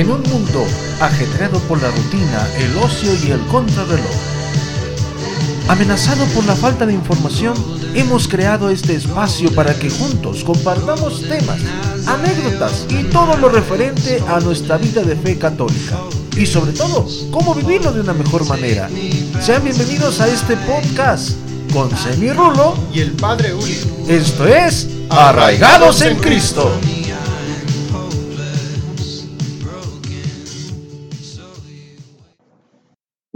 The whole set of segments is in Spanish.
En un mundo ajetreado por la rutina, el ocio y el contrarreloj. Amenazado por la falta de información, hemos creado este espacio para que juntos compartamos temas, anécdotas y todo lo referente a nuestra vida de fe católica. Y sobre todo, cómo vivirlo de una mejor manera. Sean bienvenidos a este podcast con Semi Rulo y el Padre Uli. Esto es Arraigados en Cristo.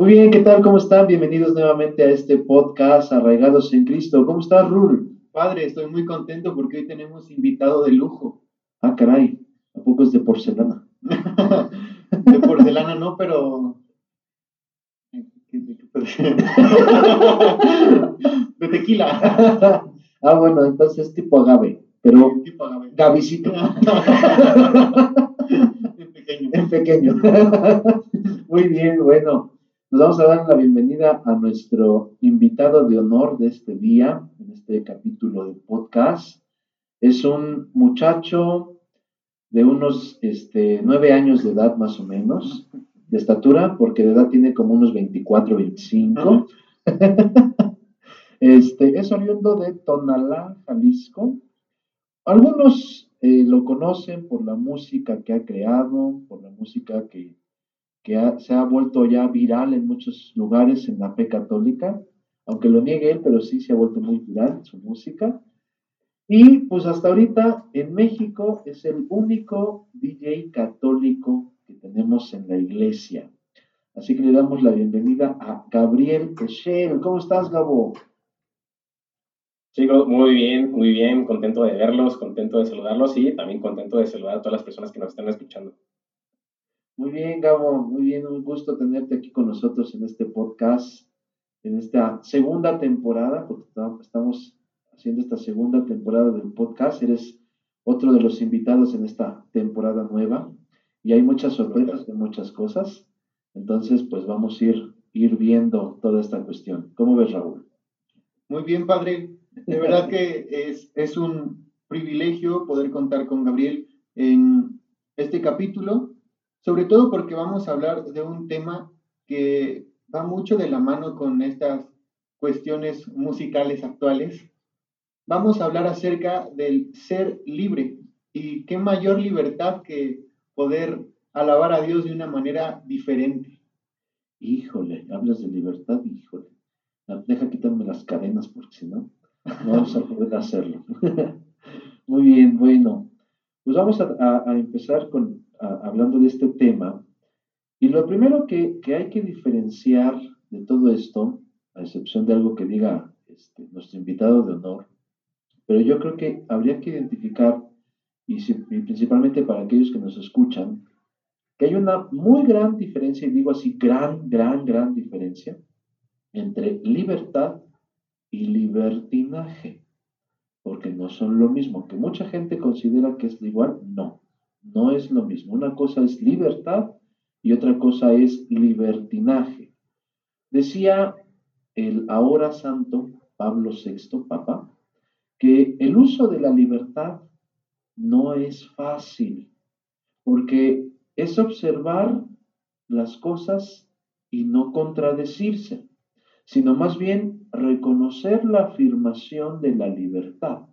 Muy bien, ¿qué tal? ¿Cómo están? Bienvenidos nuevamente a este podcast Arraigados en Cristo. ¿Cómo estás, Rul? Padre, estoy muy contento porque hoy tenemos invitado de lujo. Ah, caray, ¿a poco es de porcelana? de porcelana no, pero... de tequila. ah, bueno, entonces es tipo agave, pero tipo agave. Gavicito. en pequeño. En pequeño. Muy bien, bueno. Nos vamos a dar la bienvenida a nuestro invitado de honor de este día, en este capítulo de podcast. Es un muchacho de unos este, nueve años de edad más o menos, de estatura, porque de edad tiene como unos 24, 25. este, es oriundo de Tonalá, Jalisco. Algunos eh, lo conocen por la música que ha creado, por la música que que se ha vuelto ya viral en muchos lugares en la fe católica, aunque lo niegue él, pero sí se ha vuelto muy viral su música. Y pues hasta ahorita en México es el único DJ católico que tenemos en la iglesia. Así que le damos la bienvenida a Gabriel Echel. ¿Cómo estás, Gabo? Chicos, muy bien, muy bien, contento de verlos, contento de saludarlos y también contento de saludar a todas las personas que nos están escuchando. Muy bien, Gabo, muy bien, un gusto tenerte aquí con nosotros en este podcast, en esta segunda temporada, porque estamos haciendo esta segunda temporada del podcast. Eres otro de los invitados en esta temporada nueva y hay muchas sorpresas de muchas cosas. Entonces, pues vamos a ir, ir viendo toda esta cuestión. ¿Cómo ves, Raúl? Muy bien, padre. De verdad que es, es un privilegio poder contar con Gabriel en este capítulo sobre todo porque vamos a hablar de un tema que va mucho de la mano con estas cuestiones musicales actuales. Vamos a hablar acerca del ser libre y qué mayor libertad que poder alabar a Dios de una manera diferente. Híjole, hablas de libertad, híjole. Deja quitarme las cadenas porque si no, no vamos a poder hacerlo. Muy bien, bueno. Pues vamos a empezar con hablando de este tema. Y lo primero que, hay que diferenciar de todo esto, a excepción de algo que diga este, nuestro invitado de honor, pero yo creo que habría que identificar, y, principalmente para aquellos que nos escuchan, que hay una muy gran diferencia, y digo así, gran, gran, gran diferencia, entre libertad y libertinaje, porque no son lo mismo, que mucha gente considera que es igual, no no es lo mismo. Una cosa es libertad y otra cosa es libertinaje. Decía el ahora santo Pablo VI, Papa, que el uso de la libertad no es fácil, porque es observar las cosas y no contradecirse, sino más bien reconocer la afirmación de la libertad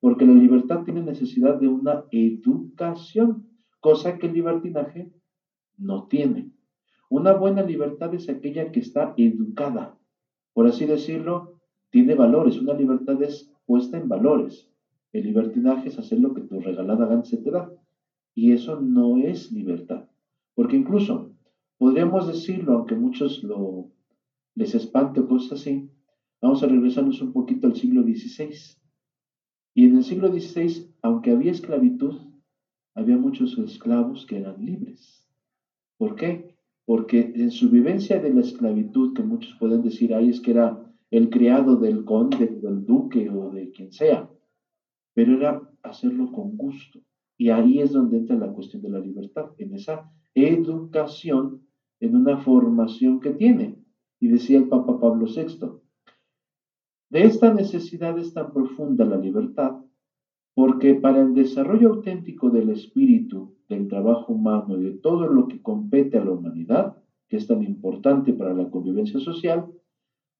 porque la libertad tiene necesidad de una educación, cosa que el libertinaje no tiene. Una buena libertad es aquella que está educada, por así decirlo, tiene valores, una libertad es puesta en valores. El libertinaje es hacer lo que tu regalada gana se te da. Y eso no es libertad. Porque incluso podríamos decirlo, aunque muchos lo les espante o cosas así, vamos a regresarnos un poquito al siglo XVI. Y en el siglo XVI, aunque había esclavitud, había muchos esclavos que eran libres. ¿Por qué? Porque en su vivencia de la esclavitud, que muchos pueden decir, ahí es que era el criado del conde, del duque o de quien sea, pero era hacerlo con gusto. Y ahí es donde entra la cuestión de la libertad, en esa educación, en una formación que tiene. Y decía el Papa Pablo VI, de esta necesidad es tan profunda la libertad, Porque para el desarrollo auténtico del espíritu, del trabajo humano y de todo lo que compete a la humanidad, que es tan importante para la convivencia social,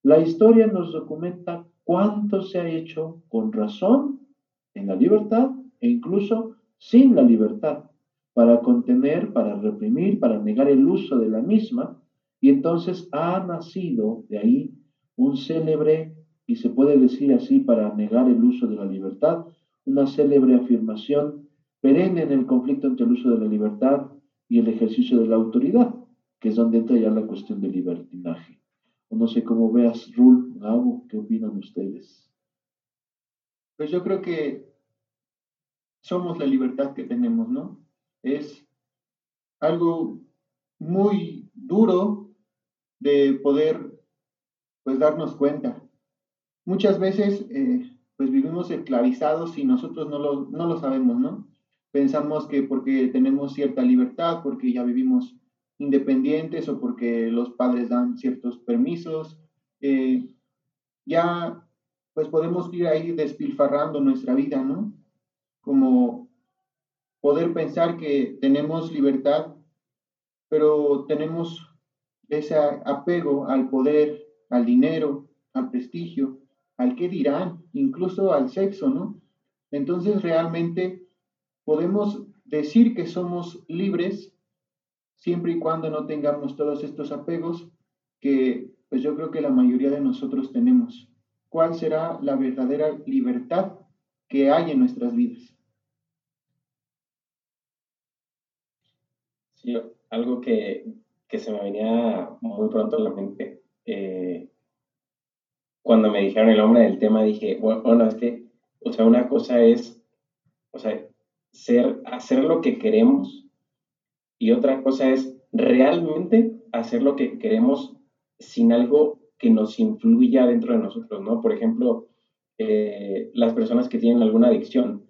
la historia nos documenta cuánto se ha hecho con razón en la libertad e incluso sin la libertad, para contener, para reprimir, para negar el uso de la misma, y entonces ha nacido de ahí un célebre, y se puede decir así, para negar el uso de la libertad, una célebre afirmación perenne en el conflicto entre el uso de la libertad y el ejercicio de la autoridad, que es donde entra ya la cuestión del libertinaje. O no sé cómo veas, Rul, Gabo, ¿qué opinan ustedes? Pues yo creo que somos la libertad que tenemos, ¿no? Es algo muy duro de poder pues darnos cuenta. Muchas veces eh, pues vivimos esclavizados y nosotros no lo, no lo sabemos, ¿no? Pensamos que porque tenemos cierta libertad, porque ya vivimos independientes o porque los padres dan ciertos permisos, eh, ya pues podemos ir ahí despilfarrando nuestra vida, ¿no? Como poder pensar que tenemos libertad, pero tenemos ese apego al poder, al dinero, al prestigio, al qué dirán, incluso al sexo, ¿no? Entonces realmente podemos decir que somos libres siempre y cuando no tengamos todos estos apegos que pues yo creo que la mayoría de nosotros tenemos. ¿Cuál será la verdadera libertad que hay en nuestras vidas? Sí, algo que, se me venía muy pronto a la mente, eh, cuando me dijeron el nombre del tema, dije, bueno, es que, o sea, una cosa es, o sea, ser, hacer lo que queremos y otra cosa es realmente hacer lo que queremos sin algo que nos influya dentro de nosotros, ¿no? Por ejemplo, eh, las personas que tienen alguna adicción,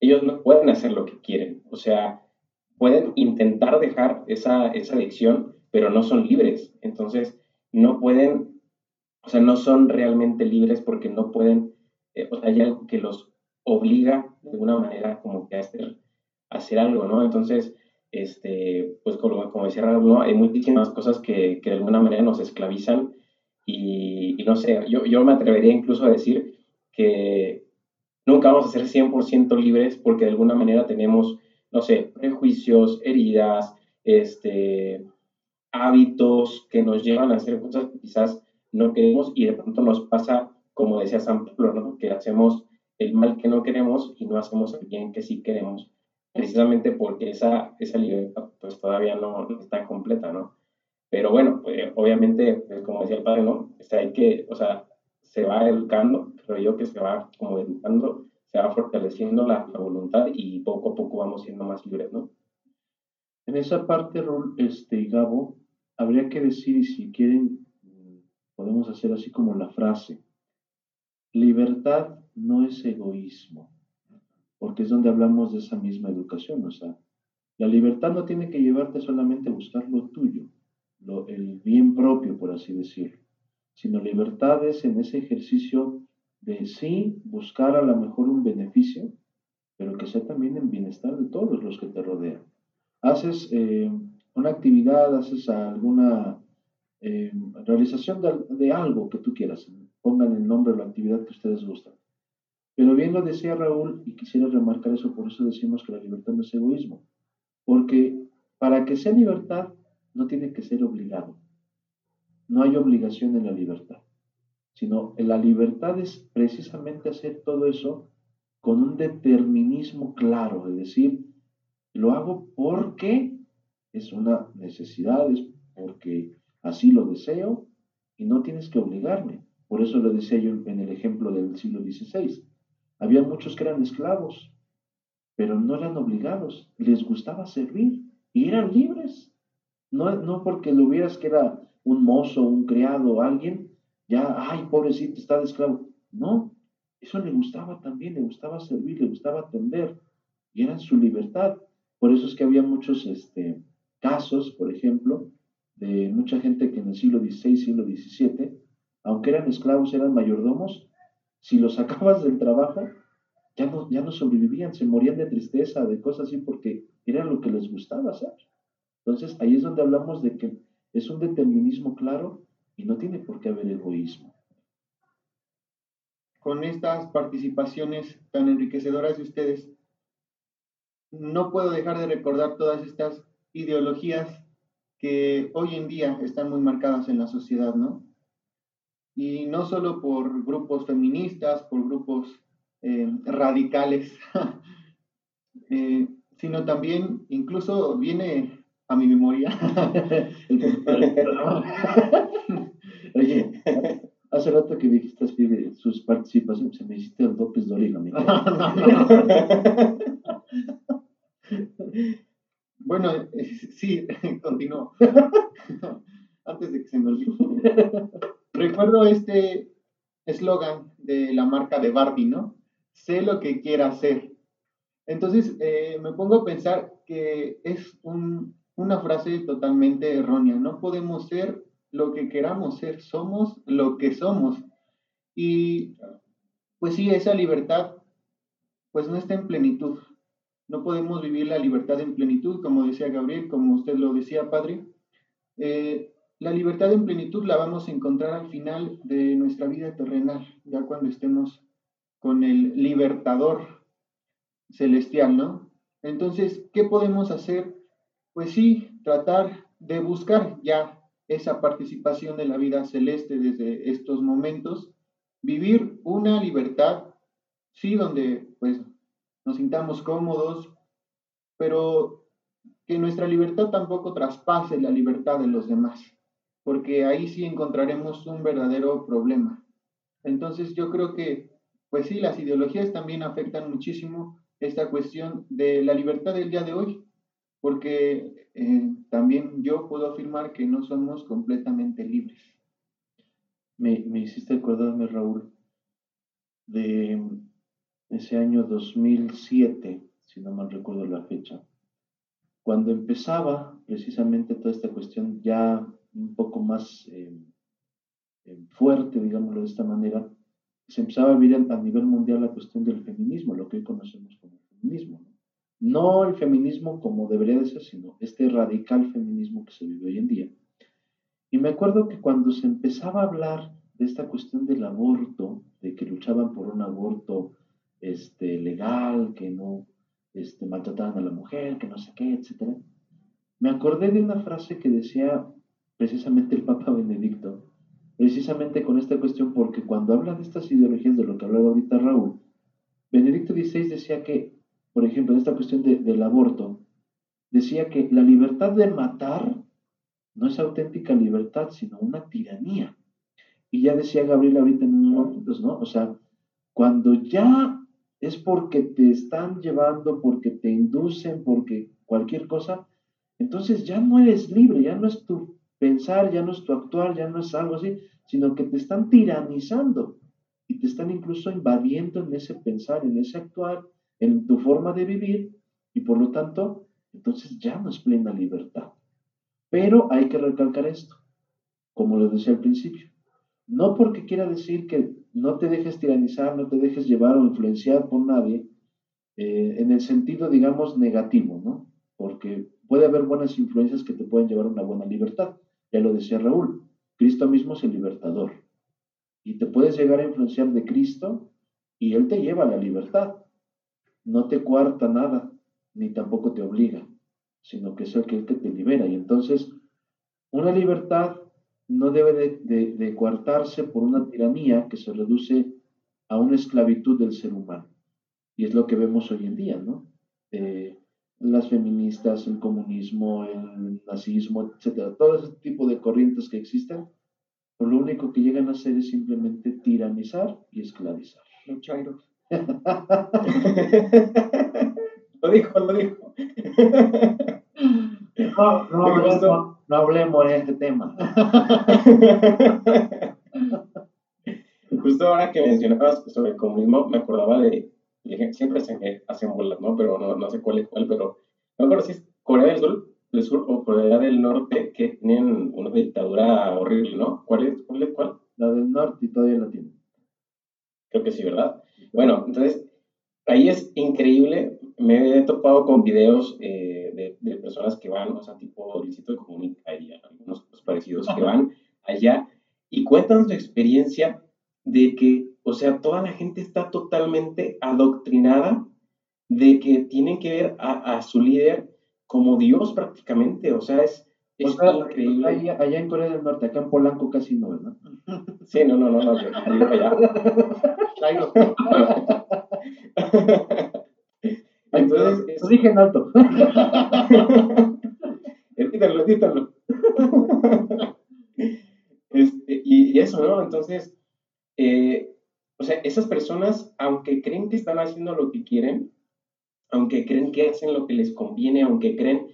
ellos no pueden hacer lo que quieren, o sea, pueden intentar dejar esa, esa adicción, pero no son libres, entonces no pueden, o sea, no son realmente libres porque no pueden, eh, o sea, hay algo que los obliga de alguna manera como que a hacer, a hacer algo, ¿no? Entonces, este, pues como, como decía Raúl, ¿no? hay muchísimas cosas que, que, de alguna manera nos esclavizan y, no sé, yo, yo, me atrevería incluso a decir que nunca vamos a ser 100% libres porque de alguna manera tenemos, no sé, prejuicios, heridas, este, hábitos que nos llevan a hacer cosas que quizás no queremos y de pronto nos pasa, como decía San Pablo, ¿no? que hacemos el mal que no queremos y no hacemos el bien que sí queremos precisamente porque esa, esa libertad pues todavía no, está completa, ¿no? Pero bueno, pues, obviamente, pues, como decía el padre, ¿no? O hay que, o sea, se va educando, creo yo que se va como educando, se va fortaleciendo la, voluntad y poco a poco vamos siendo más libres, ¿no? En esa parte, este, Gabo, habría que decir, si quieren, podemos hacer así como la frase, libertad no es egoísmo porque es donde hablamos de esa misma educación. O sea, la libertad no tiene que llevarte solamente a buscar lo tuyo, lo, el bien propio, por así decirlo, sino libertad es en ese ejercicio de sí buscar a lo mejor un beneficio, pero que sea también en bienestar de todos los que te rodean. Haces eh, una actividad, haces alguna eh, realización de, algo que tú quieras, pongan el nombre o la actividad que ustedes gustan. Pero bien lo decía Raúl, y quisiera remarcar eso, por eso decimos que la libertad no es egoísmo. Porque para que sea libertad, no tiene que ser obligado. No hay obligación en la libertad, sino la libertad es precisamente hacer todo eso con un determinismo claro, es decir, lo hago porque es una necesidad, es porque así lo deseo y no tienes que obligarme. Por eso lo decía yo en el ejemplo del siglo XVI. Había muchos que eran esclavos, pero no eran obligados, les gustaba servir y eran libres. No, no porque lo hubieras que era un mozo, un criado alguien, ya, ay, pobrecito, está de esclavo. No, eso le gustaba también, le gustaba servir, le gustaba atender y era su libertad. Por eso es que había muchos este, casos, por ejemplo, de mucha gente que en el siglo XVI, siglo XVII, aunque eran esclavos, eran mayordomos si lo sacabas del trabajo, ya no, ya no sobrevivían, se morían de tristeza, de cosas así, porque era lo que les gustaba hacer. Entonces, ahí es donde hablamos de que es un determinismo claro y no tiene por qué haber egoísmo. Con estas participaciones tan enriquecedoras de ustedes, no puedo dejar de recordar todas estas ideologías que hoy en día están muy marcadas en la sociedad, ¿no? Y no solo por grupos feministas, por grupos eh, radicales, eh, sino también incluso viene a mi memoria. Oye, hace rato que dijiste sus participaciones, se me hiciste el López Dóriga. Bueno, eh, sí, continúo. Antes de que se me olvide. Recuerdo este eslogan de la marca de Barbie, ¿no? Sé lo que quiera hacer. Entonces, eh, me pongo a pensar que es un, una frase totalmente errónea. No podemos ser lo que queramos ser, somos lo que somos. Y pues sí, esa libertad pues no está en plenitud. No podemos vivir la libertad en plenitud, como decía Gabriel, como usted lo decía, Padre. Eh, la libertad en plenitud la vamos a encontrar al final de nuestra vida terrenal, ya cuando estemos con el libertador celestial, ¿no? Entonces, ¿qué podemos hacer pues sí, tratar de buscar ya esa participación de la vida celeste desde estos momentos, vivir una libertad, sí, donde pues nos sintamos cómodos, pero que nuestra libertad tampoco traspase la libertad de los demás, porque ahí sí encontraremos un verdadero problema. Entonces yo creo que, pues sí, las ideologías también afectan muchísimo esta cuestión de la libertad del día de hoy, porque eh, también yo puedo afirmar que no somos completamente libres. Me, me hiciste acordarme, Raúl, de ese año 2007, si no mal recuerdo la fecha, cuando empezaba precisamente toda esta cuestión ya un poco más eh, eh, fuerte, digámoslo de esta manera, se empezaba a vivir a nivel mundial la cuestión del feminismo, lo que hoy conocemos como feminismo. ¿no? No el feminismo como debería de ser, sino este radical feminismo que se vive hoy en día. Y me acuerdo que cuando se empezaba a hablar de esta cuestión del aborto, de que luchaban por un aborto este, legal, que no este, maltrataban a la mujer, que no sé qué, etc. Me acordé de una frase que decía precisamente el Papa Benedicto, precisamente con esta cuestión, porque cuando habla de estas ideologías de lo que hablaba ahorita Raúl, Benedicto XVI decía que por ejemplo, en esta cuestión del aborto, decía que la libertad de matar no es auténtica libertad, sino una tiranía. Y ya decía Gabriel ahorita en unos momentos, ¿no? O sea, cuando ya es porque te están llevando, porque te inducen, porque cualquier cosa, entonces ya no eres libre, ya no es tu pensar, ya no es tu actuar, ya no es algo así, sino que te están tiranizando y te están incluso invadiendo en ese pensar, en ese actuar, en tu forma de vivir y por lo tanto, entonces ya no es plena libertad. Pero hay que recalcar esto, como lo decía al principio. No porque quiera decir que no te dejes tiranizar, no te dejes llevar o influenciar por nadie, eh, en el sentido, digamos, negativo, ¿no? Porque puede haber buenas influencias que te pueden llevar a una buena libertad. Ya lo decía Raúl, Cristo mismo es el libertador. Y te puedes llegar a influenciar de Cristo y Él te lleva a la libertad no te cuarta nada, ni tampoco te obliga, sino que es el que te libera. Y entonces, una libertad no debe de, de, coartarse por una tiranía que se reduce a una esclavitud del ser humano. Y es lo que vemos hoy en día, ¿no? Eh, las feministas, el comunismo, el nazismo, etcétera, todo ese tipo de corrientes que existen, pues lo único que llegan a hacer es simplemente tiranizar y esclavizar. Los chairos. lo dijo, lo dijo. No, no, no, hablemos de este tema. Justo ahora que mencionabas sobre el comunismo, me acordaba de, siempre se hacen bolas, ¿no? Pero no, no sé cuál es cuál, pero no me acuerdo si es Corea del Sur, del Sur o Corea del Norte, que tienen una dictadura horrible, ¿no? ¿Cuál es cuál? Es, cuál? La del norte y todavía la tienen. Creo que sí, ¿verdad? Bueno, entonces, ahí es increíble. Me he topado con videos eh, de, personas que van, o sea, tipo Luisito de Comunica y algunos parecidos que van allá y cuentan su experiencia de que, o sea, toda la gente está totalmente adoctrinada de que tienen que ver a, su líder como Dios prácticamente, o sea, es, es increíble. Allá, en Corea del Norte, acá en Polanco casi no, ¿verdad? Sí, no, no, no, no, yo, yo allá. Lo dije en alto. edítalo, edítalo. Este, y, eso, ¿no? Entonces, eh, o sea, esas personas, aunque creen que están haciendo lo que quieren, aunque creen que hacen lo que les conviene, aunque creen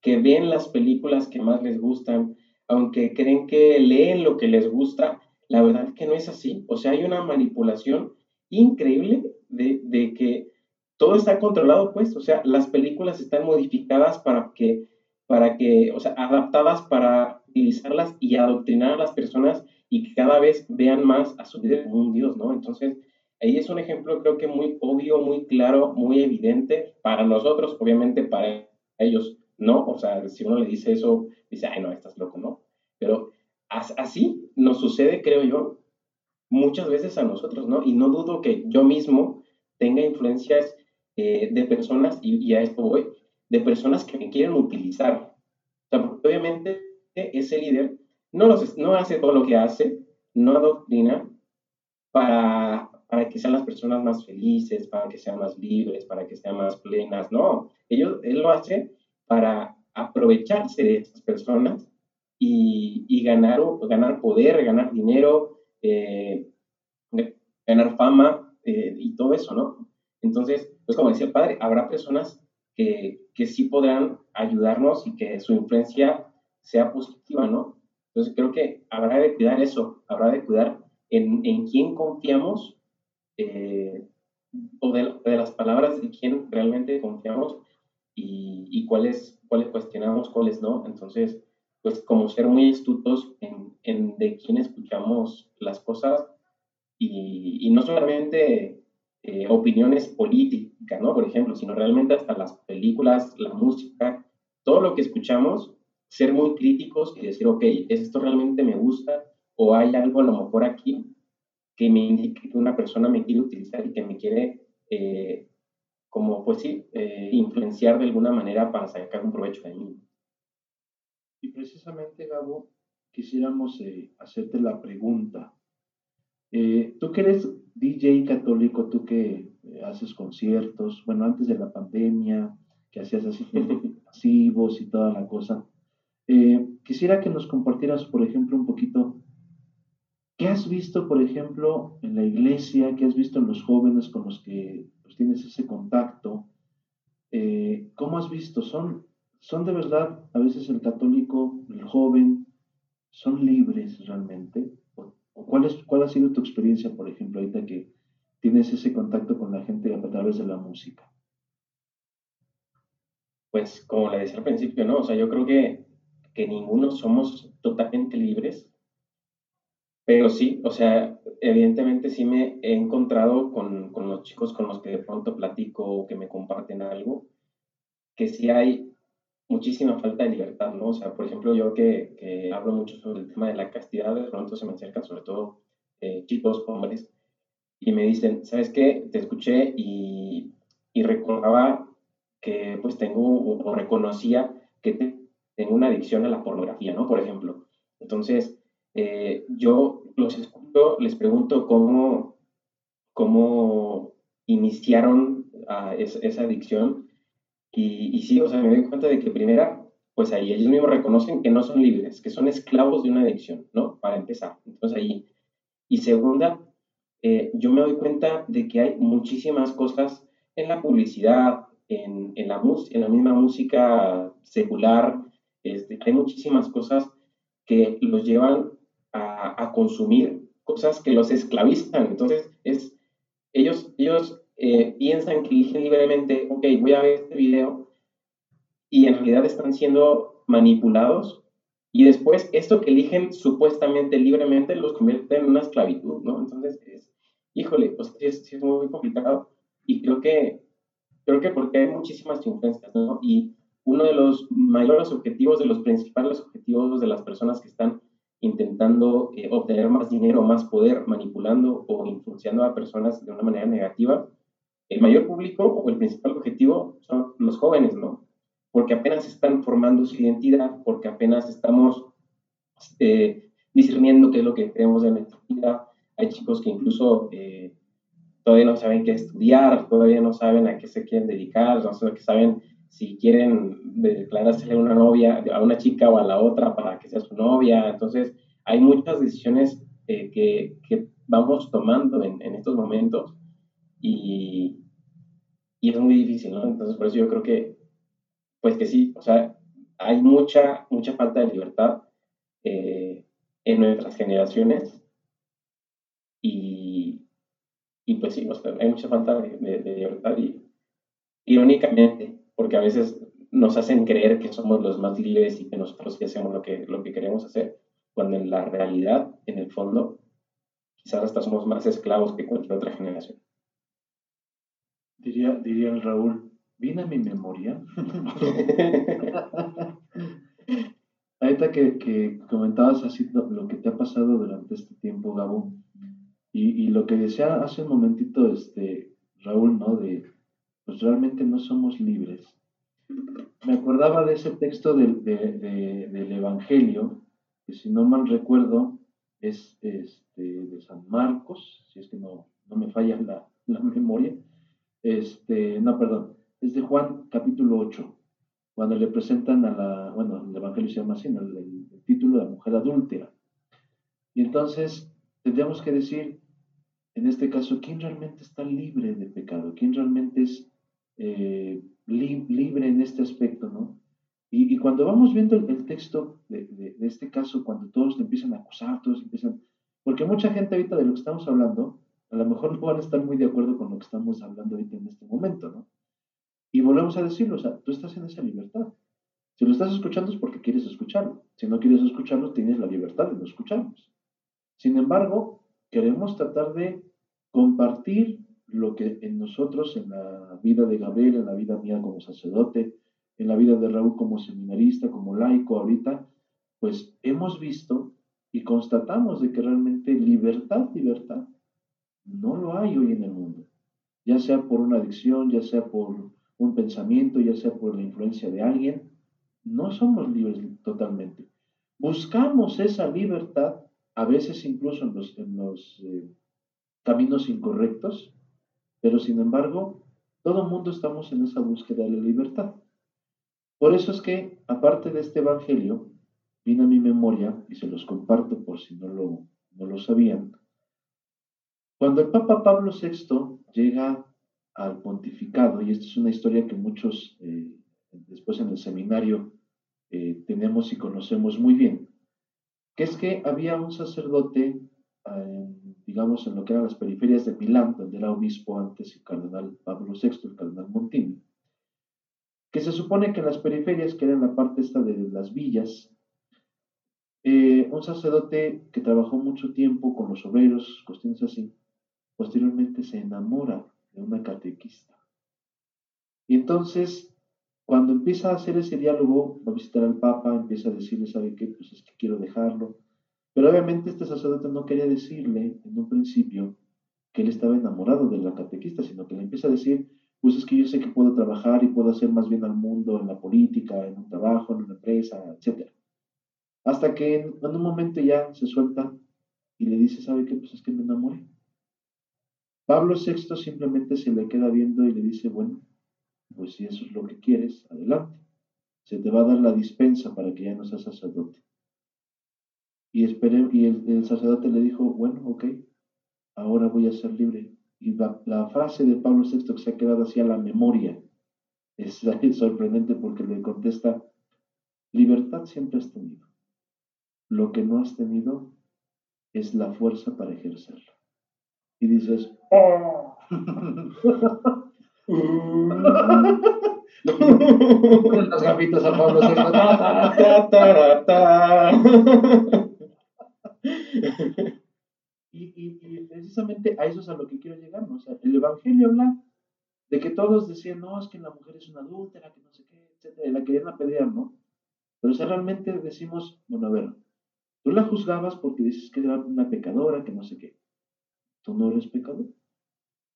que ven las películas que más les gustan, aunque creen que leen lo que les gusta, la verdad es que no es así. O sea, hay una manipulación increíble de, de que todo está controlado, pues, o sea, las películas están modificadas para que, para que, o sea, adaptadas para utilizarlas y adoctrinar a las personas y que cada vez vean más a su líder como un dios, ¿no? Entonces, ahí es un ejemplo creo que muy obvio, muy claro, muy evidente para nosotros, obviamente para ellos no, o sea, si uno le dice eso, dice, ay, no, estás loco, ¿no? Pero así nos sucede, creo yo, muchas veces a nosotros, ¿no? Y no dudo que yo mismo tenga influencias eh, de personas, y, y, a esto voy, de personas que me quieren utilizar. O obviamente ese líder no, los, no hace todo lo que hace, no adoctrina para, para que sean las personas más felices, para que sean más libres, para que sean más plenas. No, ellos, él lo hace para aprovecharse de esas personas y, y ganar, ganar poder, ganar dinero, eh, ganar fama eh, y todo eso, ¿no? Entonces, pues como decía el padre, habrá personas que, que sí podrán ayudarnos y que su influencia sea positiva, ¿no? Entonces creo que habrá de cuidar eso, habrá de cuidar en, en quién confiamos eh, o de, de, las palabras de quién realmente confiamos y, y, cuáles, cuáles cuestionamos, cuáles no. Entonces, pues como ser muy astutos en, en de quién escuchamos las cosas y, y no solamente eh, opiniones políticas, ¿no? Por ejemplo, sino realmente hasta las películas, la música, todo lo que escuchamos, ser muy críticos y decir, ok, ¿esto realmente me gusta? ¿O hay algo a lo mejor aquí que me indique que una persona me quiere utilizar y que me quiere, eh, como pues sí, eh, influenciar de alguna manera para sacar un provecho de mí? Y precisamente, Gabo, quisiéramos hacerte la pregunta. tú que eres DJ católico, tú que haces conciertos, bueno, antes de la pandemia, que hacías así masivos y toda la cosa, eh, quisiera que nos compartieras, por ejemplo, un poquito, ¿qué has visto, por ejemplo, en la iglesia? ¿Qué has visto en los jóvenes con los que pues, tienes ese contacto? Eh, ¿Cómo has visto? ¿Son, ¿Son de verdad, a veces el católico, el joven, son libres realmente? ¿O, cuál, es, cuál ha sido tu experiencia, por ejemplo, ahorita que tienes ese contacto con la gente a través de la música? Pues como le decía al principio, ¿no? O sea, yo creo que que ninguno somos totalmente libres, pero sí, o sea, evidentemente sí me he encontrado con, con los chicos con los que de pronto platico o que me comparten algo, que sí hay muchísima falta de libertad, ¿no? O sea, por ejemplo, yo que, que hablo mucho sobre el tema de la castidad, de pronto se me acercan sobre todo eh, chicos, hombres, y me dicen, ¿sabes qué? Te escuché y, y recordaba que pues tengo o reconocía que te, tengo una adicción a la pornografía, ¿no? Por ejemplo. Entonces, eh, yo los escucho, les pregunto cómo, cómo iniciaron esa adicción y, y, sí, o sea, me doy cuenta de que primera, pues ahí ellos mismos reconocen que no son libres, que son esclavos de una adicción, ¿no? Para empezar. Entonces ahí. Y segunda, eh, yo me doy cuenta de que hay muchísimas cosas en la publicidad, en, en, la, en la misma música secular, este, hay muchísimas cosas que los llevan a, consumir cosas que los esclavizan. Entonces, es, ellos, ellos eh, piensan que eligen libremente, ok, voy a ver este video, y en realidad están siendo manipulados, y después esto que eligen supuestamente libremente los convierte en una esclavitud, ¿no? Entonces, es, híjole, pues sí es, muy complicado, Y creo que, creo que porque hay muchísimas influencias, ¿no? Y uno de los mayores objetivos, de los principales objetivos de las personas que están intentando eh, obtener más dinero, más poder, manipulando o influenciando a personas de una manera negativa, el mayor público o el principal objetivo son los jóvenes, ¿no? Porque apenas están formando su identidad, porque apenas estamos eh, discerniendo qué es lo que queremos de nuestra vida. Hay chicos que incluso eh, todavía no saben qué estudiar, todavía no saben a qué se quieren dedicar, no saben si quieren declarársele una novia, a una chica o a la otra para que sea su novia. Entonces, hay muchas decisiones eh, que, que, vamos tomando en, en estos momentos y, y, es muy difícil, ¿no? Entonces, por eso yo creo que, pues que sí, o sea, hay mucha, mucha falta de libertad eh, en nuestras generaciones y, y pues sí, o sea, hay mucha falta de, libertad y irónicamente, porque a veces nos hacen creer que somos los más libres y que nosotros que hacemos lo que, lo que queremos hacer, cuando en la realidad, en el fondo, quizás hasta somos más esclavos que cualquier otra generación. Diría, diría el Raúl, ¿viene a mi memoria? Ahorita que, que, comentabas así lo, lo, que te ha pasado durante este tiempo, Gabo, y, y, lo que decía hace un momentito este, Raúl, ¿no? De, pues realmente no somos libres. Me acordaba de ese texto del, de, de, del Evangelio, que si no mal recuerdo es este, de San Marcos, si es que no, no me falla la, la, memoria. Este, no, perdón, es de Juan capítulo 8, cuando le presentan a la, bueno, el Evangelio se llama así, el, el, título de mujer adúltera. Y entonces tendríamos que decir, en este caso, ¿quién realmente está libre de pecado? ¿Quién realmente es eh, li libre en este aspecto, ¿no? Y, y cuando vamos viendo el, texto de, de, este caso, cuando todos le empiezan a acusar, todos empiezan, porque mucha gente ahorita de lo que estamos hablando, a lo mejor no van a estar muy de acuerdo con lo que estamos hablando ahorita en este momento, ¿no? Y volvemos a decirlo, o sea, tú estás en esa libertad. Si lo estás escuchando es porque quieres escucharlo. Si no quieres escucharlo, tienes la libertad de no escucharlos. Sin embargo, queremos tratar de compartir lo que en nosotros, en la vida de Gabriel, en la vida mía como sacerdote, en la vida de Raúl como seminarista, como laico ahorita, pues hemos visto y constatamos de que realmente libertad, libertad, no lo hay hoy en el mundo. Ya sea por una adicción, ya sea por un pensamiento, ya sea por la influencia de alguien, no somos libres totalmente. Buscamos esa libertad, a veces incluso en los, en los eh, caminos incorrectos, pero sin embargo, todo el mundo estamos en esa búsqueda de la libertad. Por eso es que, aparte de este Evangelio, vino a mi memoria, y se los comparto por si no lo, no lo sabían, cuando el Papa Pablo VI llega al pontificado, y esta es una historia que muchos eh, después en el seminario eh, tenemos y conocemos muy bien, que es que había un sacerdote digamos, en lo que eran las periferias de Milán, donde era obispo antes el cardenal Pablo VI, el cardenal Montini, que se supone que en las periferias, que eran la parte esta de las villas, eh, un sacerdote que trabajó mucho tiempo con los obreros, cuestiones así, posteriormente se enamora de una catequista. Y entonces, cuando empieza a hacer ese diálogo, va a visitar al Papa, empieza a decirle, ¿sabe qué? Pues es que quiero dejarlo pero obviamente este sacerdote no quería decirle en un principio que él estaba enamorado de la catequista, sino que le empieza a decir, pues es que yo sé que puedo trabajar y puedo hacer más bien al mundo en la política, en un trabajo, en una empresa, etc. Hasta que en, un momento ya se suelta y le dice, ¿sabe qué? Pues es que me enamoré. Pablo VI simplemente se le queda viendo y le dice, bueno, pues si eso es lo que quieres, adelante. Se te va a dar la dispensa para que ya no seas sacerdote. Y, esperé, y el, sacerdote le dijo, bueno, ok, ahora voy a ser libre. Y la, la frase de Pablo VI que se ha quedado así a la memoria es, es sorprendente porque le contesta, libertad siempre has tenido. Lo que no has tenido es la fuerza para ejercerla. Y dices, ¡oh! las gafitas a Pablo y, y, y, precisamente a eso es a lo que quiero llegar, ¿no? O sea, el Evangelio habla de que todos decían, no, es que la mujer es una adúltera, que no sé qué, etcétera, y la querían apedrear, ¿no? Pero si realmente decimos, bueno, a ver, tú la juzgabas porque dices que era una pecadora, que no sé qué. Tú no eres pecador.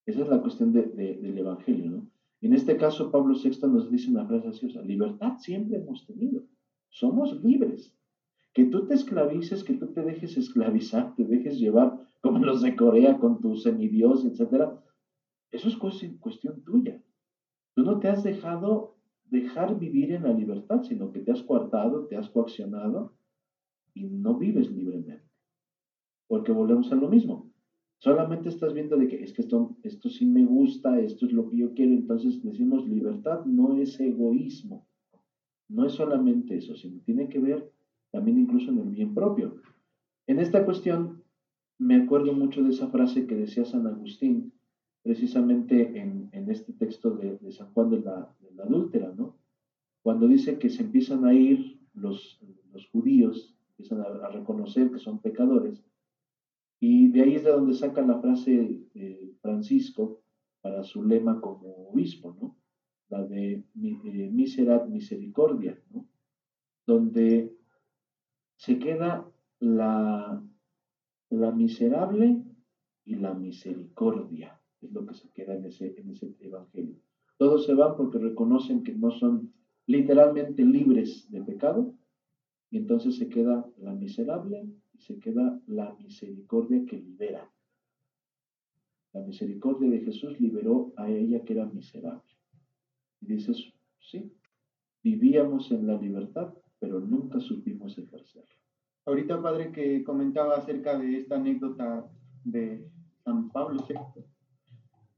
Esa es la cuestión del Evangelio, ¿no? En este caso, Pablo VI nos dice una frase sea, libertad siempre hemos tenido. Somos libres. Que tú te esclavices, que tú te dejes esclavizar, te dejes llevar como los de Corea con tu semidios, etcétera, eso es cuestión tuya. Tú no te has dejado dejar vivir en la libertad, sino que te has coartado, te has coaccionado y no vives libremente. Porque volvemos a lo mismo. Solamente estás viendo de que es que esto, esto sí me gusta, esto es lo que yo quiero. Entonces decimos libertad no es egoísmo. No es solamente eso, sino tiene que ver también incluso en el bien propio. En esta cuestión me acuerdo mucho de esa frase que decía San Agustín, precisamente en, este texto de, San Juan de la, adúltera, ¿no? Cuando dice que se empiezan a ir los, los judíos, empiezan a, reconocer que son pecadores, y de ahí es de donde saca la frase de Francisco para su lema como obispo, ¿no? La de eh, miserat misericordia, ¿no? Donde se queda la, la miserable y la misericordia es lo que se queda en ese, en ese evangelio. Todos se van porque reconocen que no son literalmente libres de pecado y entonces se queda la miserable y se queda la misericordia que libera. La misericordia de Jesús liberó a ella que era miserable. Y dices, sí, vivíamos en la libertad, pero nunca supimos ejercerla. Ahorita, padre, que comentaba acerca de esta anécdota de San Pablo VI,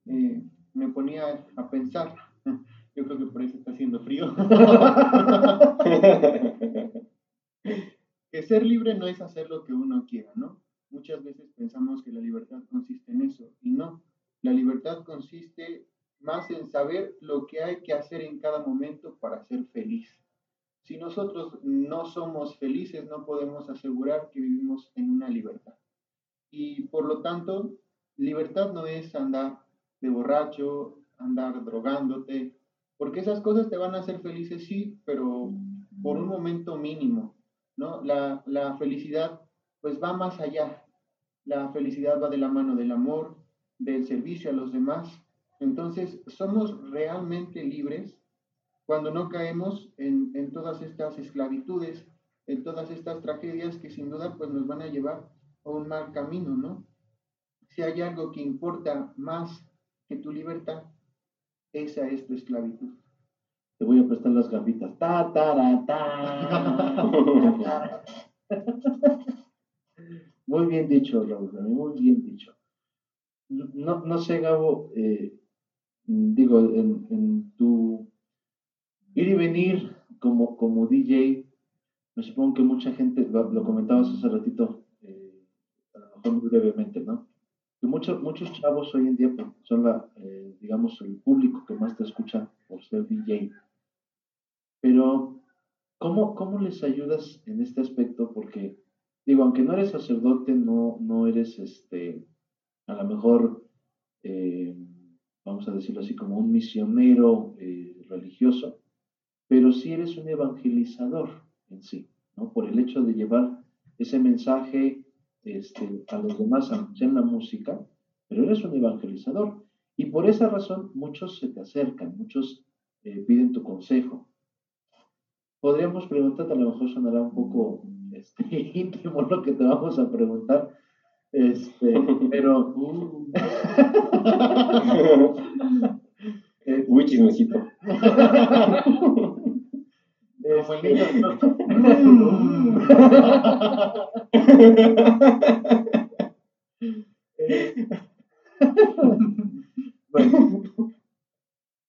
eh, me ponía a pensar, yo creo que por eso está haciendo frío, que ser libre no es hacer lo que uno quiera, ¿no? Muchas veces pensamos que la libertad consiste en eso y no. La libertad consiste más en saber lo que hay que hacer en cada momento para ser feliz. Si nosotros no somos felices, no podemos asegurar que vivimos en una libertad. Y por lo tanto, libertad no es andar de borracho, andar drogándote, porque esas cosas te van a hacer felices, sí, pero por un momento mínimo, ¿no? La, la felicidad pues va más allá. La felicidad va de la mano del amor, del servicio a los demás. Entonces, somos realmente libres cuando no caemos en, en, todas estas esclavitudes, en todas estas tragedias que sin duda pues nos van a llevar a un mal camino, ¿no? Si hay algo que importa más que tu libertad, esa es tu esclavitud. Te voy a prestar las gafitas. Ta, ta, ta. muy bien dicho, Raúl, muy bien dicho. No, no sé, Gabo, eh, digo, en, tu ir y venir como, como DJ, me supongo que mucha gente, lo, comentabas hace ratito, eh, a lo mejor muy brevemente, ¿no? muchos, muchos chavos hoy en día pues, son, la, eh, digamos, el público que más te escucha por ser DJ. Pero, ¿cómo, ¿cómo les ayudas en este aspecto? Porque, digo, aunque no eres sacerdote, no, no eres, este, a lo mejor, eh, vamos a decirlo así, como un misionero eh, religioso, pero sí eres un evangelizador en sí, ¿no? Por el hecho de llevar ese mensaje este, a los demás a la música, pero eres un evangelizador. Y por esa razón muchos se te acercan, muchos eh, piden tu consejo. Podríamos preguntarte, a lo mejor sonará un poco este, íntimo lo que te vamos a preguntar, este, pero... Uh. Uy, chismecito. bueno,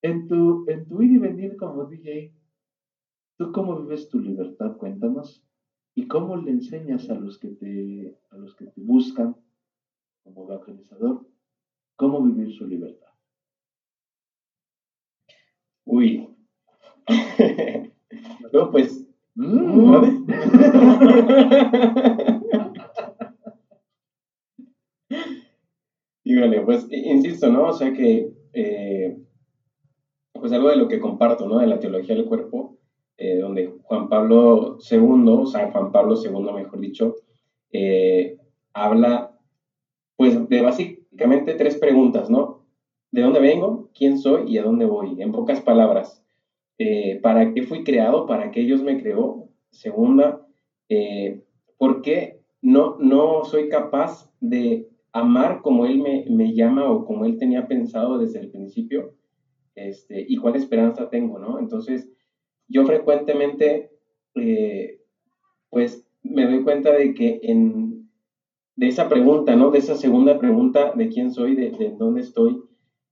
en tu, en tu ir y venir como DJ, ¿tú cómo vives tu libertad? Cuéntanos. ¿Y cómo le enseñas a los que te, a los que te buscan como evangelizador cómo vivir su libertad? Uy. no, pues. Mm. Híjole, pues insisto, ¿no? O sea que eh, pues algo de lo que comparto, ¿no? De la teología del cuerpo, eh, donde Juan Pablo II, sea, Juan Pablo II, mejor dicho, eh, habla, pues, de básicamente tres preguntas, ¿no? ¿De dónde vengo? ¿Quién soy? ¿Y a dónde voy? En pocas palabras, eh, ¿para qué fui creado? ¿Para qué Dios me creó? Segunda, ¿por qué no, no soy capaz de amar como Él me, me llama o como Él tenía pensado desde el principio? Este, y cuál esperanza tengo, ¿no? Entonces, yo frecuentemente, eh, pues, me doy cuenta de que en, de esa pregunta, ¿no? De esa segunda pregunta de quién soy, de, de dónde estoy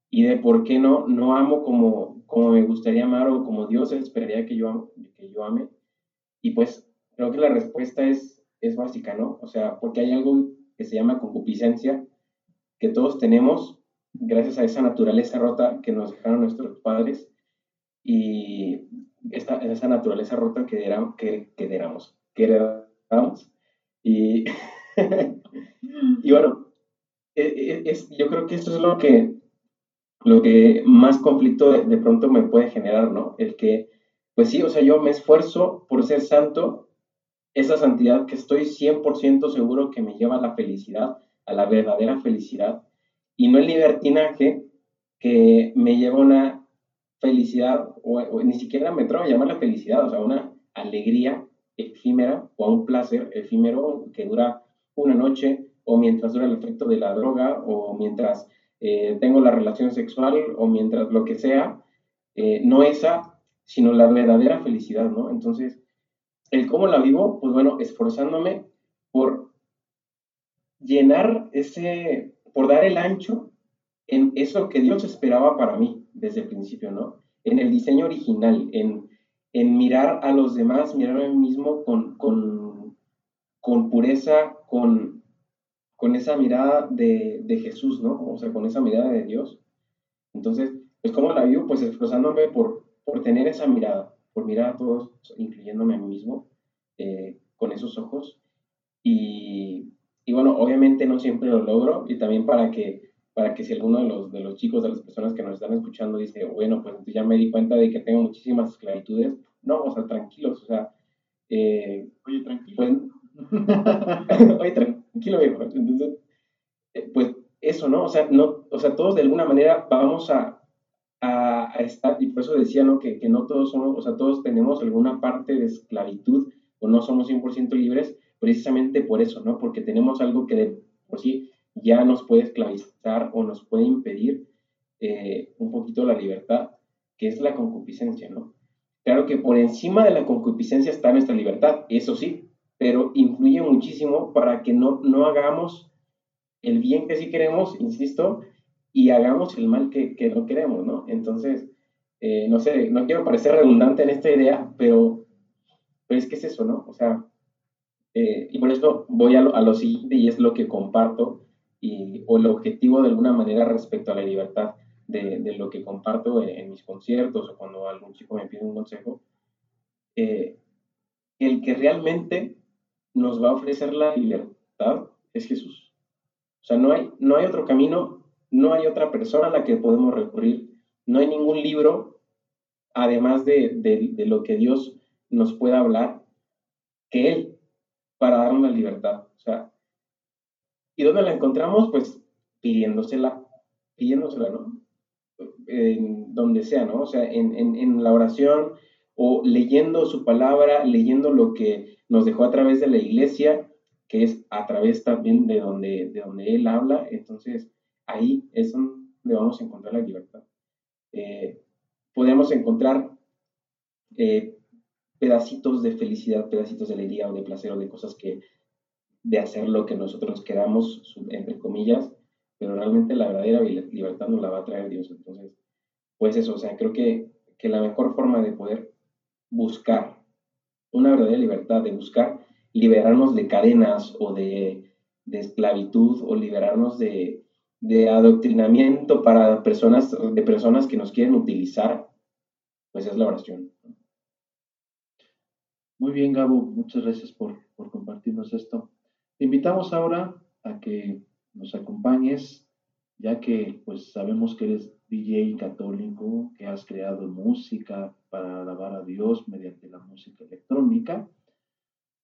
y de por qué no, no amo como, como me gustaría amar o como Dios esperaría que yo, que yo ame. Y pues, creo que la respuesta es, es básica, ¿no? O sea, porque hay algo que se llama concupiscencia, que todos tenemos gracias a esa naturaleza rota que nos dejaron nuestros padres y esta, esa naturaleza rota que, éramos, que, que, éramos, que heredamos. Y, y bueno, e, e, es, yo creo que esto es lo que, lo que más conflicto de, de, pronto me puede generar, ¿no? El que, pues sí, o sea, yo me esfuerzo por ser santo, esa santidad que estoy 100% seguro que me lleva a la felicidad, a la verdadera felicidad, y no el libertinaje que me lleva a una felicidad, o, ni siquiera me atrevo a llamarla felicidad, o sea, una alegría efímera o a un placer efímero que dura una noche o mientras dura el efecto de la droga o mientras eh, tengo la relación sexual o mientras lo que sea, eh, no esa, sino la verdadera felicidad, ¿no? Entonces, el cómo la vivo, pues bueno, esforzándome por llenar ese, por dar el ancho en eso que Dios esperaba para mí desde el principio, ¿no? En el diseño original, en, en mirar a los demás, mirar a mí mismo con, con, con pureza, con, con esa mirada de, de, Jesús, ¿no? O sea, con esa mirada de Dios. Entonces, pues ¿cómo la vivo? Pues esforzándome por, por tener esa mirada, por mirar a todos, incluyéndome a mí mismo, eh, con esos ojos. Y, y bueno, obviamente no siempre lo logro y también para que, para que si alguno de los, de los chicos, de las personas que nos están escuchando dice, bueno, pues ya me di cuenta de que tengo muchísimas esclavitudes, no, o sea, tranquilos, o sea... Eh, oye, tranquilo. Pues, oye, tranquilo, viejo. Entonces, eh, pues eso, ¿no? O sea, no, o sea, todos de alguna manera vamos a, a, a, estar, y por eso decía, ¿no? Que, que no todos somos, o sea, todos tenemos alguna parte de esclavitud o no somos 100% libres, precisamente por eso, ¿no? Porque tenemos algo que de por sí ya nos puede esclavizar o nos puede impedir eh, un poquito la libertad, que es la concupiscencia, ¿no? Claro que por encima de la concupiscencia está nuestra libertad, eso sí, pero influye muchísimo para que no, no hagamos el bien que sí queremos, insisto, y hagamos el mal que, que no queremos, ¿no? Entonces, eh, no sé, no quiero parecer redundante en esta idea, pero, pero es que es eso, ¿no? O sea, eh, y por eso voy a lo, a lo, siguiente y es lo que comparto y, o el objetivo de alguna manera respecto a la libertad de, de lo que comparto en, mis conciertos o cuando algún chico me pide un consejo. Eh, el que realmente nos va a ofrecer la libertad es Jesús. O sea, no hay, no hay otro camino, no hay otra persona a la que podemos recurrir, no hay ningún libro, además de, de, de lo que Dios nos pueda hablar, que Él para darnos la libertad. O sea, ¿y dónde la encontramos? Pues pidiéndosela, pidiéndosela, ¿no? En donde sea, ¿no? O sea, en, en, la oración o leyendo su palabra, leyendo lo que nos dejó a través de la iglesia, que es a través también de donde, de donde Él habla. Entonces, ahí es donde vamos a encontrar la libertad. Eh, podemos encontrar eh, pedacitos de felicidad, pedacitos de alegría o de placer o de cosas que, de hacer lo que nosotros queramos, entre comillas, pero realmente la verdadera libertad nos la va a traer Dios. Entonces, pues eso, o sea, creo que, que la mejor forma de poder buscar una verdadera libertad, de buscar liberarnos de cadenas o de, de esclavitud o liberarnos de, de adoctrinamiento para personas, de personas que nos quieren utilizar, pues es la oración. Muy bien, Gabo, muchas gracias por, por, compartirnos esto. Te invitamos ahora a que nos acompañes, ya que pues sabemos que eres DJ católico, que has creado música para alabar a Dios mediante la música electrónica.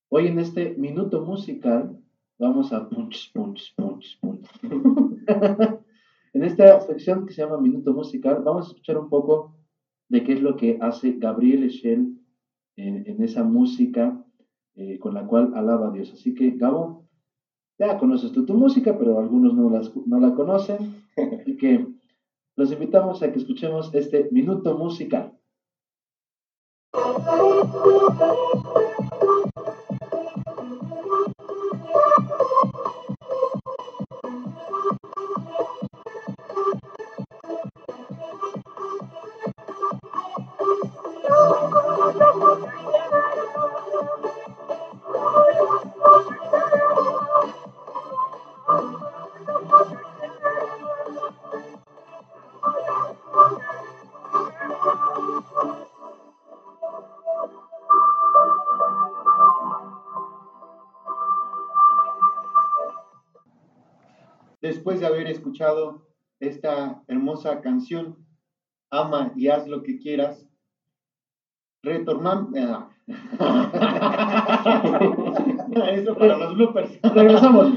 Hoy en este minuto musical vamos a punch, punch, punch, punch. en esta sección que se llama Minuto Musical, vamos a escuchar un poco de qué es lo que hace Gabriel Echel en, esa música eh, con la cual alaba a Dios. Así que, Gabo, ya conoces tú tu música, pero algunos no, no la conocen. Así que los invitamos a que escuchemos este minuto musical. Escuchado esta hermosa canción, Ama y haz lo que quieras, retornamos. Ah. Eso para los bloopers. Regresamos.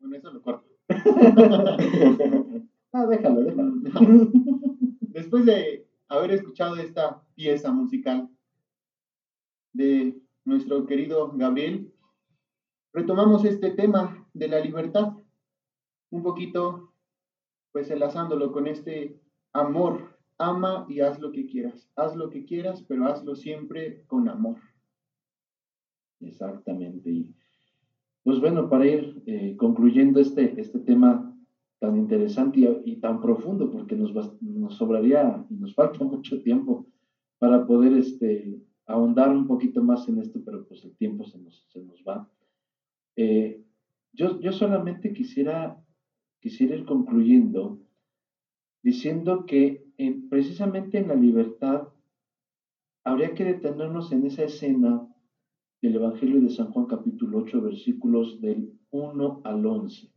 bueno, eso lo corto. ah, déjalo, déjalo. Después de haber escuchado esta pieza musical de nuestro querido Gabriel, retomamos este tema de la libertad, un poquito pues enlazándolo con este amor, ama y haz lo que quieras, haz lo que quieras, pero hazlo siempre con amor. Exactamente. Y pues bueno, para ir eh, concluyendo este, este tema tan interesante y, tan profundo, porque nos, nos sobraría y nos falta mucho tiempo para poder este, ahondar un poquito más en esto, pero pues el tiempo se nos, se nos va. Eh, yo, yo solamente quisiera, quisiera ir concluyendo diciendo que precisamente en la libertad habría que detenernos en esa escena del Evangelio de San Juan capítulo 8 versículos del 1 al 11,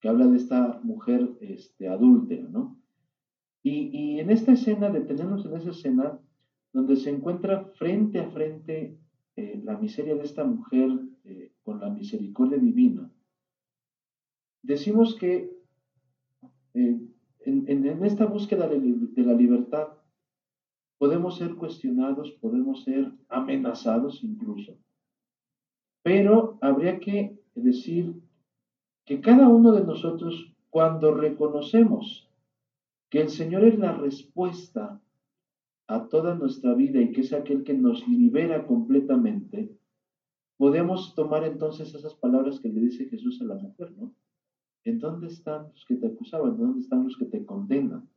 que habla de esta mujer este, adúltera, ¿no? Y, y en esta escena, detenernos en esa escena donde se encuentra frente a frente eh, la miseria de esta mujer eh, con la misericordia divina, decimos que eh, en, esta búsqueda de, de la libertad podemos ser cuestionados, podemos ser amenazados incluso, pero habría que decir que cada uno de nosotros, cuando reconocemos que el Señor es la respuesta a toda nuestra vida y que es aquel que nos libera completamente, podemos tomar entonces esas palabras que le dice Jesús a la mujer, ¿no? ¿En dónde están los que te acusaban? ¿En dónde están los que te condenan?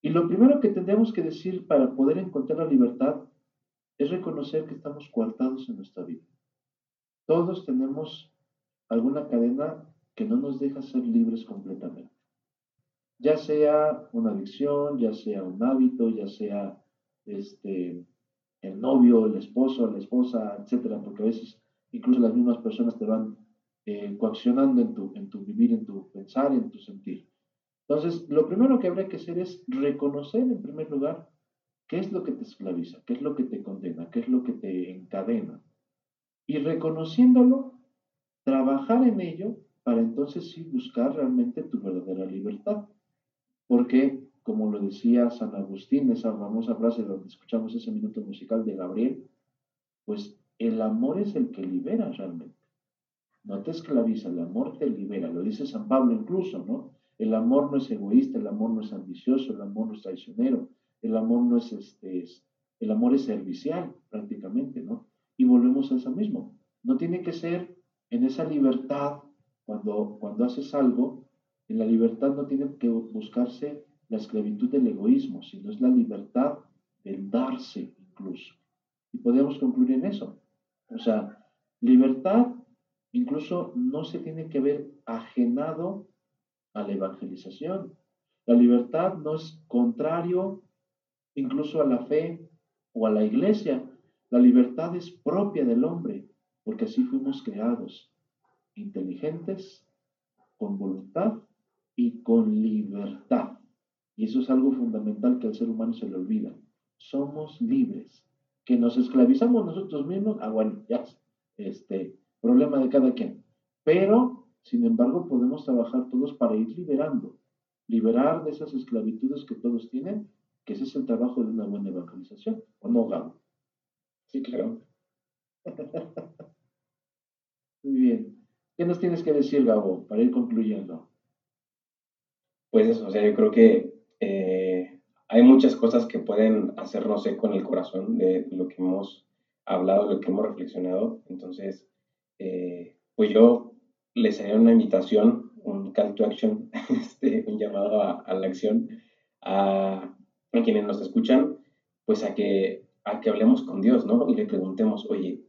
Y lo primero que tendríamos que decir para poder encontrar la libertad es reconocer que estamos coartados en nuestra vida. Todos tenemos alguna cadena que no nos deja ser libres completamente ya sea una adicción, ya sea un hábito, ya sea este, el novio, el esposo, la esposa, etcétera, porque a veces incluso las mismas personas te van eh, coaccionando en tu, en tu vivir, en tu pensar, en tu sentir. Entonces, lo primero que habría que hacer es reconocer en primer lugar qué es lo que te esclaviza, qué es lo que te condena, qué es lo que te encadena. Y reconociéndolo, trabajar en ello para entonces sí buscar realmente tu verdadera libertad. Porque, como lo decía San Agustín, esa famosa frase donde escuchamos ese minuto musical de Gabriel, pues el amor es el que libera realmente. No te esclaviza, el amor te libera. Lo dice San Pablo incluso, ¿no? El amor no es egoísta, el amor no es ambicioso, el amor no es traicionero, el amor no es este, el amor es servicial prácticamente, ¿no? Y volvemos a eso mismo. No tiene que ser en esa libertad cuando, cuando haces algo en la libertad no tiene que buscarse la esclavitud del egoísmo, sino es la libertad del darse incluso. Y podemos concluir en eso. O sea, libertad incluso no se tiene que ver ajenado a la evangelización. La libertad no es contrario incluso a la fe o a la iglesia. La libertad es propia del hombre, porque así fuimos creados, inteligentes, con voluntad y con libertad. Y eso es algo fundamental que al ser humano se le olvida. Somos libres. Que nos esclavizamos nosotros mismos, ah, bueno, ya, este, problema de cada quien. Pero, sin embargo, podemos trabajar todos para ir liberando, liberar de esas esclavitudes que todos tienen, que ese es el trabajo de una buena evangelización, ¿o no, Gabo? Sí, claro. Muy bien. ¿Qué nos tienes que decir, Gabo, para ir concluyendo? Pues eso, o sea, yo creo que hay muchas cosas que pueden hacernos eco en el corazón de lo que hemos hablado, lo que hemos reflexionado. Entonces, eh, pues yo les haría una invitación, un call to action, este, un llamado a, la acción a, quienes nos escuchan, pues a que, a que hablemos con Dios, ¿no? Y le preguntemos, oye,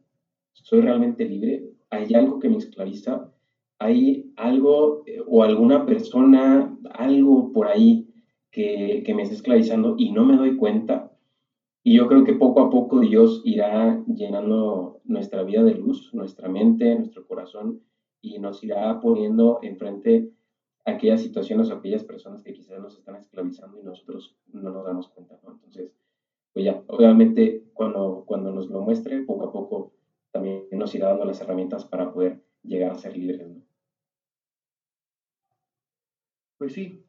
¿soy realmente libre? ¿Hay algo que me esclaviza? ¿Hay algo eh, o alguna persona, algo por ahí que, que me está esclavizando y no me doy cuenta? Y yo creo que poco a poco Dios irá llenando nuestra vida de luz, nuestra mente, nuestro corazón, y nos irá poniendo enfrente aquellas situaciones o aquellas personas que quizás nos están esclavizando y nosotros no nos damos cuenta, ¿no? Entonces, pues ya, obviamente cuando, cuando nos lo muestre, poco a poco también nos irá dando las herramientas para poder llegar a ser libres, ¿no? Pues sí,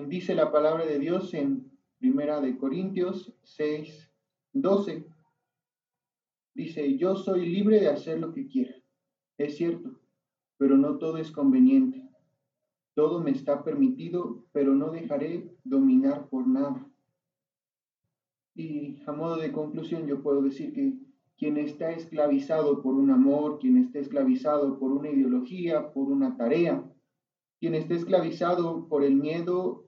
dice la palabra de Dios en Primera de Corintios 6, 12. Dice, yo soy libre de hacer lo que quiera. Es cierto, pero no todo es conveniente. Todo me está permitido, pero no dejaré dominar por nada. Y a modo de conclusión yo puedo decir que quien está esclavizado por un amor, quien está esclavizado por una ideología, por una tarea, quien está esclavizado por el miedo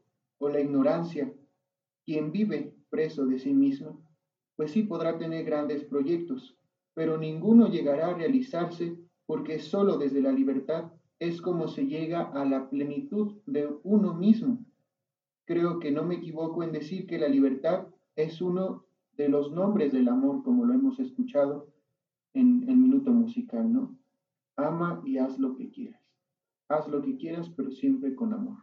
o la ignorancia, quien vive preso de sí mismo, pues sí podrá tener grandes proyectos, pero ninguno llegará a realizarse porque solo desde la libertad es como se llega a la plenitud de uno mismo. Creo que no me equivoco en decir que la libertad es uno de los nombres del amor, como lo hemos escuchado en el minuto musical, ¿no? Ama y haz lo que quieras. Haz lo que quieras, pero siempre con amor.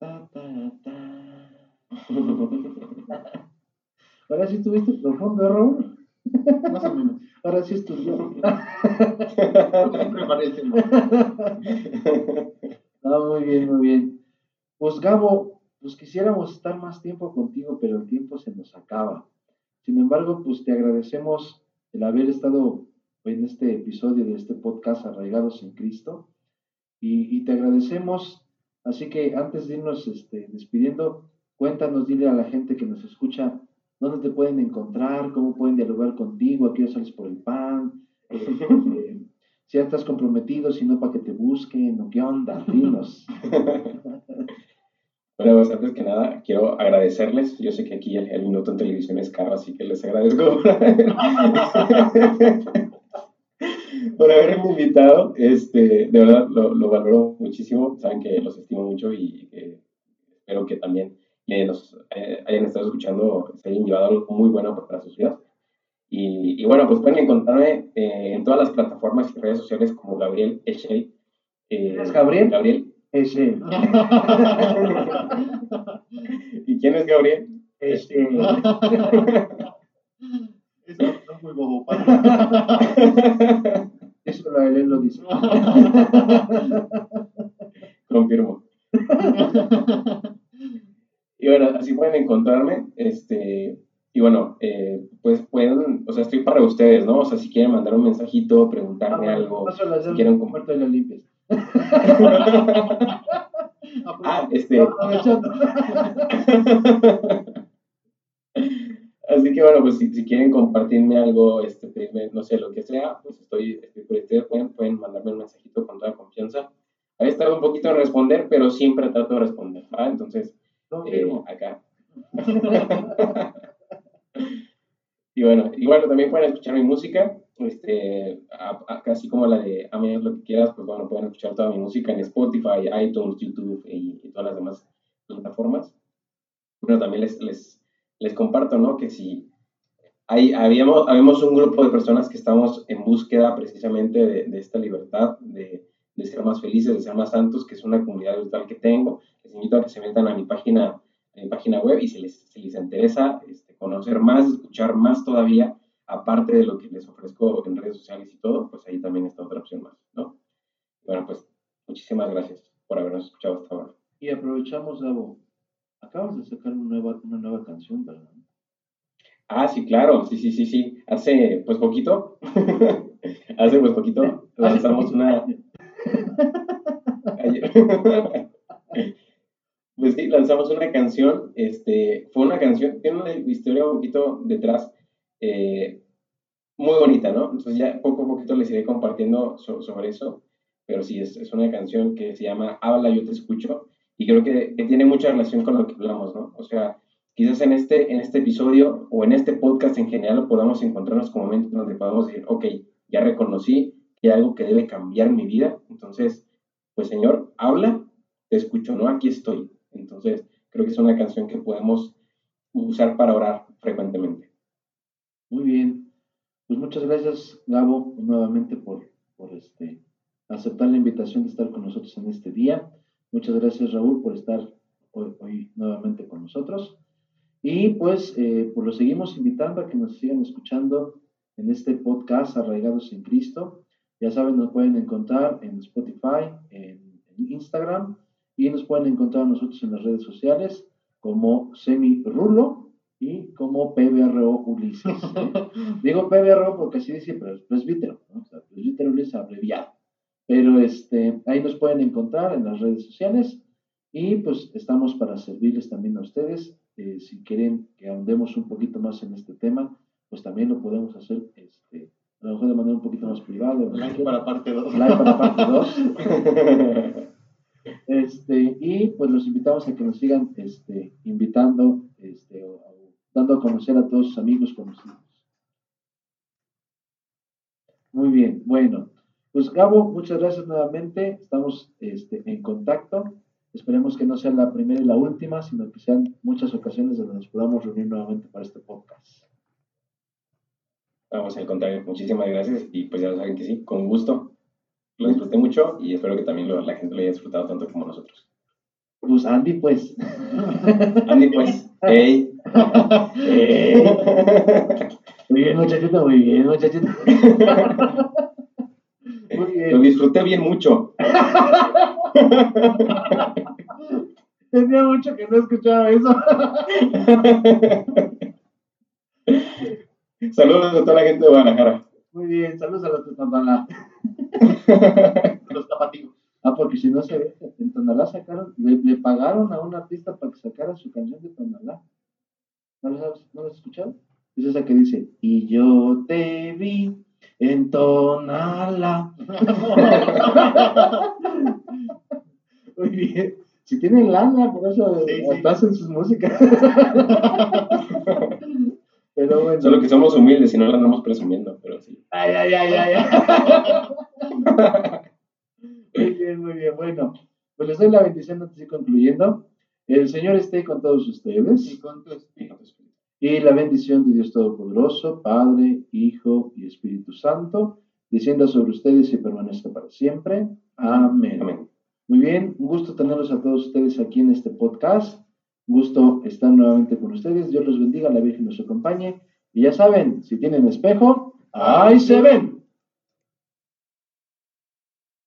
Ahora sí tuviste profundo, Raúl. Más o menos. Ahora sí estudió. no, muy bien, muy bien. Pues Gabo, pues quisiéramos estar más tiempo contigo, pero el tiempo se nos acaba. Sin embargo, pues te agradecemos el haber estado en este episodio de este podcast Arraigados en Cristo. Y, y te agradecemos, así que antes de irnos este, despidiendo, Cuéntanos, dile a la gente que nos escucha dónde te pueden encontrar, cómo pueden dialogar contigo, a qué sales por el pan, eh, eh, si ya estás comprometido, si no, para que te busquen, o qué onda, dinos. Bueno, pues antes que nada, quiero agradecerles. Yo sé que aquí el, minuto en televisión es caro, así que les agradezco por, haberme invitado. Este, de verdad, lo, lo valoro muchísimo. Saben que los estimo mucho y espero que también nos eh, hayan estado escuchando, se hayan llevado algo muy bueno para sus vidas. Y, y bueno, pues pueden encontrarme eh, en todas las plataformas y redes sociales como Gabriel Echey. Eh, ¿Es Gabriel? Gabriel Echey. ¿Y quién es Gabriel? Echey. Muy bobo. Eso lo, él lo dice. Confirmo. Y bueno, así pueden encontrarme. Este, y bueno, eh, pues pueden, o sea, estoy para ustedes, ¿no? O sea, si quieren mandar un mensajito, preguntarme ah, algo. si quieren compartir la limpias. ah, este. Así que bueno, pues si, si, quieren compartirme algo, este, no sé, lo que sea, pues estoy, estoy por ustedes, pueden, pueden mandarme un mensajito con toda confianza. He estado un poquito en responder, pero siempre trato de responder, ¿va? Entonces, eh, acá. y bueno, igual también pueden escuchar mi música, este, casi como la de A mí lo que quieras, pues bueno, pueden escuchar toda mi música en Spotify, iTunes, YouTube y, todas las demás plataformas. Bueno, también les, les, les comparto, ¿no? Que si hay, habíamos, habíamos un grupo de personas que estamos en búsqueda precisamente de, de esta libertad, de, de ser más felices, de ser más santos, que es una comunidad virtual que tengo. Les invito a que se metan a mi página, a mi página web y si les, si les interesa este, conocer más, escuchar más todavía, aparte de lo que les ofrezco en redes sociales y todo, pues ahí también está otra opción más, ¿no? Bueno, pues muchísimas gracias por habernos escuchado hasta ahora. Y aprovechamos, Gabo, acabas de sacar una nueva, una nueva canción, ¿verdad? Ah, sí, claro, sí, sí, sí, sí. Hace pues poquito, hace pues poquito lanzamos una... pues sí, lanzamos una canción, este, fue una canción, tiene una historia un poquito detrás, eh, muy bonita, ¿no? Entonces ya poco a poquito les iré compartiendo sobre eso, pero sí, es, es, una canción que se llama Habla, yo te escucho, y creo que, que, tiene mucha relación con lo que hablamos, ¿no? O sea, quizás en este, en este episodio o en este podcast en general podamos encontrarnos con momentos donde podamos decir, ok, ya reconocí que hay algo que debe cambiar mi vida, entonces, pues Señor, habla, te escucho, ¿no? Aquí estoy. Entonces, creo que es una canción que podemos usar para orar frecuentemente. Muy bien. Pues muchas gracias, Gabo, nuevamente por, por este, aceptar la invitación de estar con nosotros en este día. Muchas gracias, Raúl, por estar hoy, hoy nuevamente con nosotros. Y pues, eh, pues los seguimos invitando a que nos sigan escuchando en este podcast Arraigados en Cristo. Ya saben, nos pueden encontrar en Spotify, en, Instagram y nos pueden encontrar nosotros en las redes sociales como Semi Rulo y como PBRO Ulises. Digo PBRO porque así dice presbítero, ¿no? o sea, presbítero Ulises abreviado. Pero este, ahí nos pueden encontrar en las redes sociales y pues estamos para servirles también a ustedes eh, si quieren que ahondemos un poquito más en este tema, pues también lo podemos hacer este, a lo mejor de manera un poquito más privada. Like para parte 2. Like para parte 2. este, y pues los invitamos a que nos sigan este, invitando, este, o, dando a conocer a todos sus amigos conocidos. Muy bien, bueno. Pues Gabo, muchas gracias nuevamente. Estamos este, en contacto. Esperemos que no sea la primera y la última, sino que sean muchas ocasiones donde nos podamos reunir nuevamente para este podcast. Vamos, al contrario, muchísimas gracias y pues ya saben que sí, con gusto. Lo disfruté mucho y espero que también la gente lo haya disfrutado tanto como nosotros. Pues Andy, pues. Andy, pues. Hey. hey. Muy bien, muchachito, muy bien, muchachito. Lo disfruté bien mucho. Tenía mucho que no escuchaba eso. saludos a toda la gente de Guadalajara. Muy bien, saludos a los de los tapativos. Ah, porque si no se ve, en Tonalá sacaron, le, pagaron a un artista para que sacara su canción de Tonalá. ¿No lo, ¿No lo has escuchado? Es esa que dice, y yo te vi en Tonalá. Muy bien. Si tienen lana, por eso sí, hacen sus músicas. pero bueno. Solo que somos humildes y no la andamos presumiendo, pero sí. Ay, ay, ay, ay. muy bien, muy bien. Bueno, pues les doy la bendición antes de ir concluyendo. El Señor esté con todos ustedes. Y con tu espíritu. Y la bendición de Dios Todopoderoso, Padre, Hijo y Espíritu Santo, descienda sobre ustedes y permanezca para siempre. Amén. Amén. Muy bien, un gusto tenerlos a todos ustedes aquí en este podcast. Gusto estar nuevamente con ustedes. Dios los bendiga, la Virgen nos acompañe. Y ya saben, si tienen espejo, ahí se ven.